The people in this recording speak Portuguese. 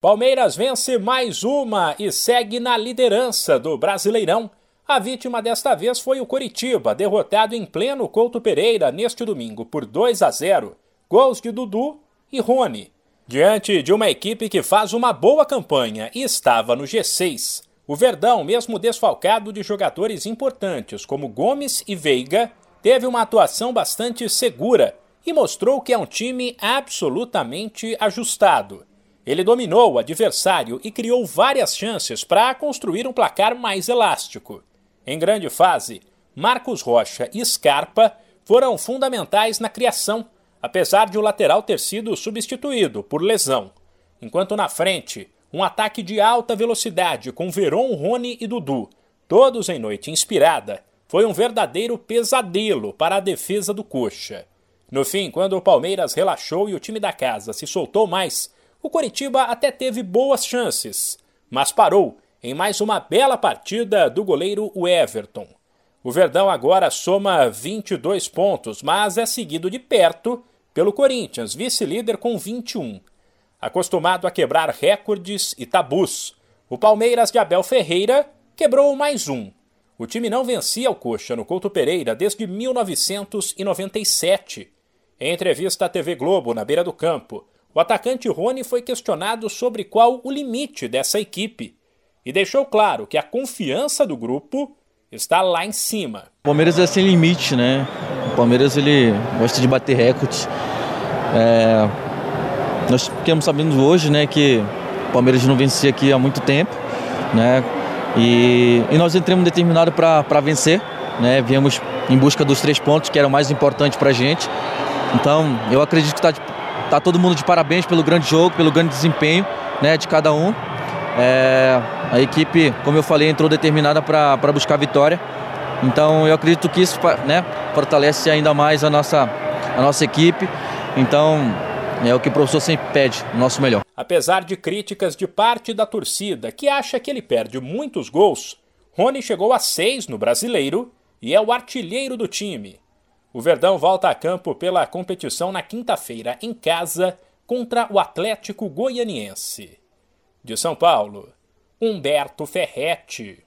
Palmeiras vence mais uma e segue na liderança do Brasileirão. A vítima desta vez foi o Coritiba, derrotado em pleno Couto Pereira neste domingo por 2 a 0. Gols de Dudu e Rony. Diante de uma equipe que faz uma boa campanha e estava no G6, o Verdão, mesmo desfalcado de jogadores importantes como Gomes e Veiga, teve uma atuação bastante segura e mostrou que é um time absolutamente ajustado. Ele dominou o adversário e criou várias chances para construir um placar mais elástico. Em grande fase, Marcos Rocha e Scarpa foram fundamentais na criação, apesar de o lateral ter sido substituído por lesão. Enquanto na frente, um ataque de alta velocidade com Veron, Rony e Dudu, todos em noite inspirada, foi um verdadeiro pesadelo para a defesa do Coxa. No fim, quando o Palmeiras relaxou e o time da casa se soltou mais, o Coritiba até teve boas chances, mas parou em mais uma bela partida do goleiro Everton. O Verdão agora soma 22 pontos, mas é seguido de perto pelo Corinthians, vice-líder com 21. Acostumado a quebrar recordes e tabus, o Palmeiras de Abel Ferreira quebrou mais um. O time não vencia o Coxa no Couto Pereira desde 1997. Em entrevista à TV Globo, na beira do campo, o atacante Rony foi questionado sobre qual o limite dessa equipe e deixou claro que a confiança do grupo está lá em cima. O Palmeiras é sem limite, né? O Palmeiras ele gosta de bater recordes. É... Nós ficamos sabendo hoje, né, que o Palmeiras não vencia aqui há muito tempo, né? E, e nós entramos determinado para vencer, né? Viemos em busca dos três pontos que eram mais importantes para a gente. Então, eu acredito que está Tá todo mundo de parabéns pelo grande jogo, pelo grande desempenho né, de cada um. É, a equipe, como eu falei, entrou determinada para buscar a vitória. Então eu acredito que isso né, fortalece ainda mais a nossa, a nossa equipe. Então é o que o professor sempre pede, o nosso melhor. Apesar de críticas de parte da torcida que acha que ele perde muitos gols, Rony chegou a seis no brasileiro e é o artilheiro do time. O Verdão volta a campo pela competição na quinta-feira, em casa, contra o Atlético Goianiense. De São Paulo, Humberto Ferretti.